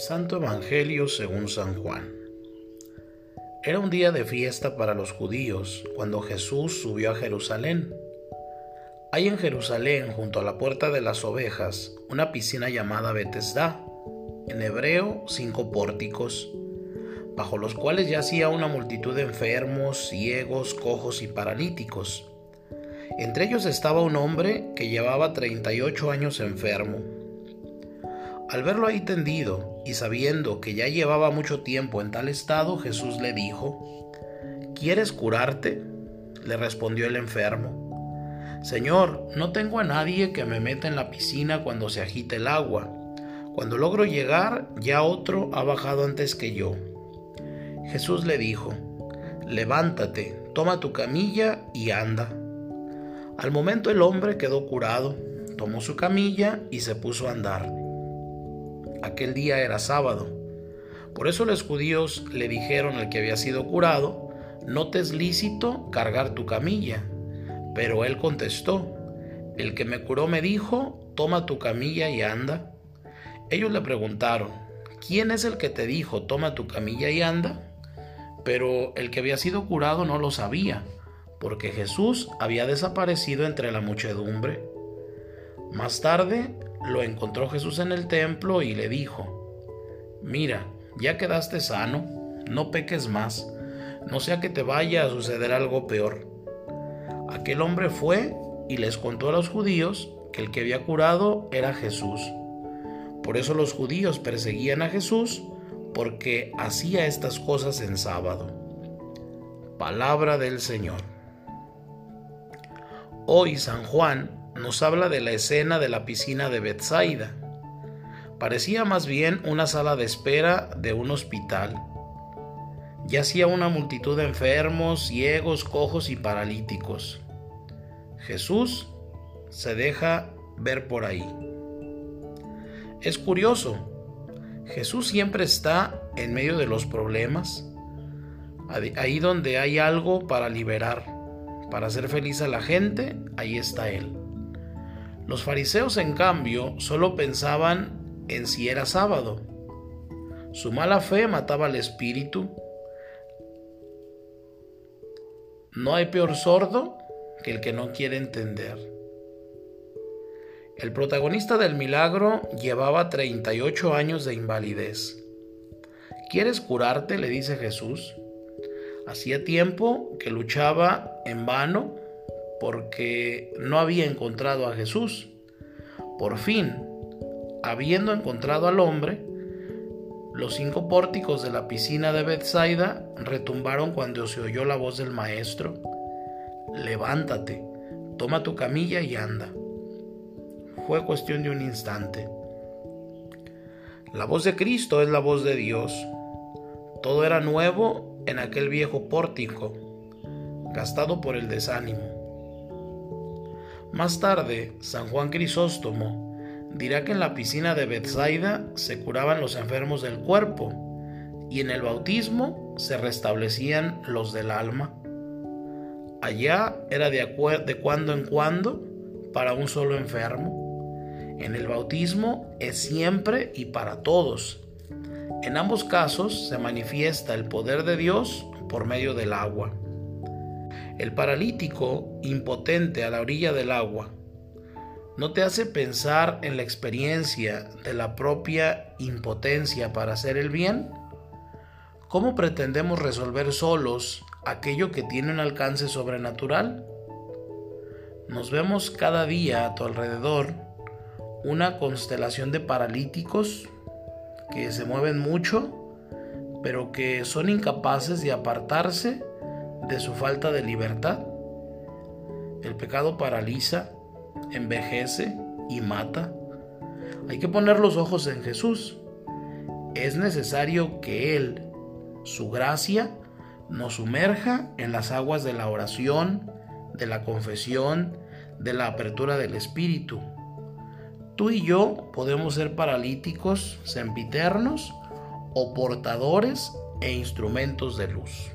Santo Evangelio según San Juan. Era un día de fiesta para los judíos cuando Jesús subió a Jerusalén. Hay en Jerusalén, junto a la puerta de las ovejas, una piscina llamada Betesda, en hebreo cinco pórticos, bajo los cuales yacía una multitud de enfermos, ciegos, cojos y paralíticos. Entre ellos estaba un hombre que llevaba 38 años enfermo. Al verlo ahí tendido y sabiendo que ya llevaba mucho tiempo en tal estado, Jesús le dijo, ¿Quieres curarte? Le respondió el enfermo. Señor, no tengo a nadie que me meta en la piscina cuando se agite el agua. Cuando logro llegar, ya otro ha bajado antes que yo. Jesús le dijo, Levántate, toma tu camilla y anda. Al momento el hombre quedó curado, tomó su camilla y se puso a andar. Aquel día era sábado. Por eso los judíos le dijeron al que había sido curado, no te es lícito cargar tu camilla. Pero él contestó, el que me curó me dijo, toma tu camilla y anda. Ellos le preguntaron, ¿quién es el que te dijo, toma tu camilla y anda? Pero el que había sido curado no lo sabía, porque Jesús había desaparecido entre la muchedumbre. Más tarde lo encontró Jesús en el templo y le dijo, mira, ya quedaste sano, no peques más, no sea que te vaya a suceder algo peor. Aquel hombre fue y les contó a los judíos que el que había curado era Jesús. Por eso los judíos perseguían a Jesús porque hacía estas cosas en sábado. Palabra del Señor. Hoy San Juan nos habla de la escena de la piscina de Bethsaida. Parecía más bien una sala de espera de un hospital. Yacía una multitud de enfermos, ciegos, cojos y paralíticos. Jesús se deja ver por ahí. Es curioso, Jesús siempre está en medio de los problemas, ahí donde hay algo para liberar, para hacer feliz a la gente, ahí está Él. Los fariseos, en cambio, solo pensaban en si era sábado. Su mala fe mataba al espíritu. No hay peor sordo que el que no quiere entender. El protagonista del milagro llevaba 38 años de invalidez. ¿Quieres curarte? le dice Jesús. Hacía tiempo que luchaba en vano porque no había encontrado a Jesús. Por fin, habiendo encontrado al hombre, los cinco pórticos de la piscina de Bethsaida retumbaron cuando se oyó la voz del maestro. Levántate, toma tu camilla y anda. Fue cuestión de un instante. La voz de Cristo es la voz de Dios. Todo era nuevo en aquel viejo pórtico, gastado por el desánimo. Más tarde, San Juan Crisóstomo dirá que en la piscina de Bethsaida se curaban los enfermos del cuerpo y en el bautismo se restablecían los del alma. Allá era de, de cuando en cuando para un solo enfermo. En el bautismo es siempre y para todos. En ambos casos se manifiesta el poder de Dios por medio del agua. El paralítico, impotente a la orilla del agua, ¿no te hace pensar en la experiencia de la propia impotencia para hacer el bien? ¿Cómo pretendemos resolver solos aquello que tiene un alcance sobrenatural? Nos vemos cada día a tu alrededor una constelación de paralíticos que se mueven mucho, pero que son incapaces de apartarse de su falta de libertad. El pecado paraliza, envejece y mata. Hay que poner los ojos en Jesús. Es necesario que Él, su gracia, nos sumerja en las aguas de la oración, de la confesión, de la apertura del Espíritu. Tú y yo podemos ser paralíticos, sempiternos o portadores e instrumentos de luz.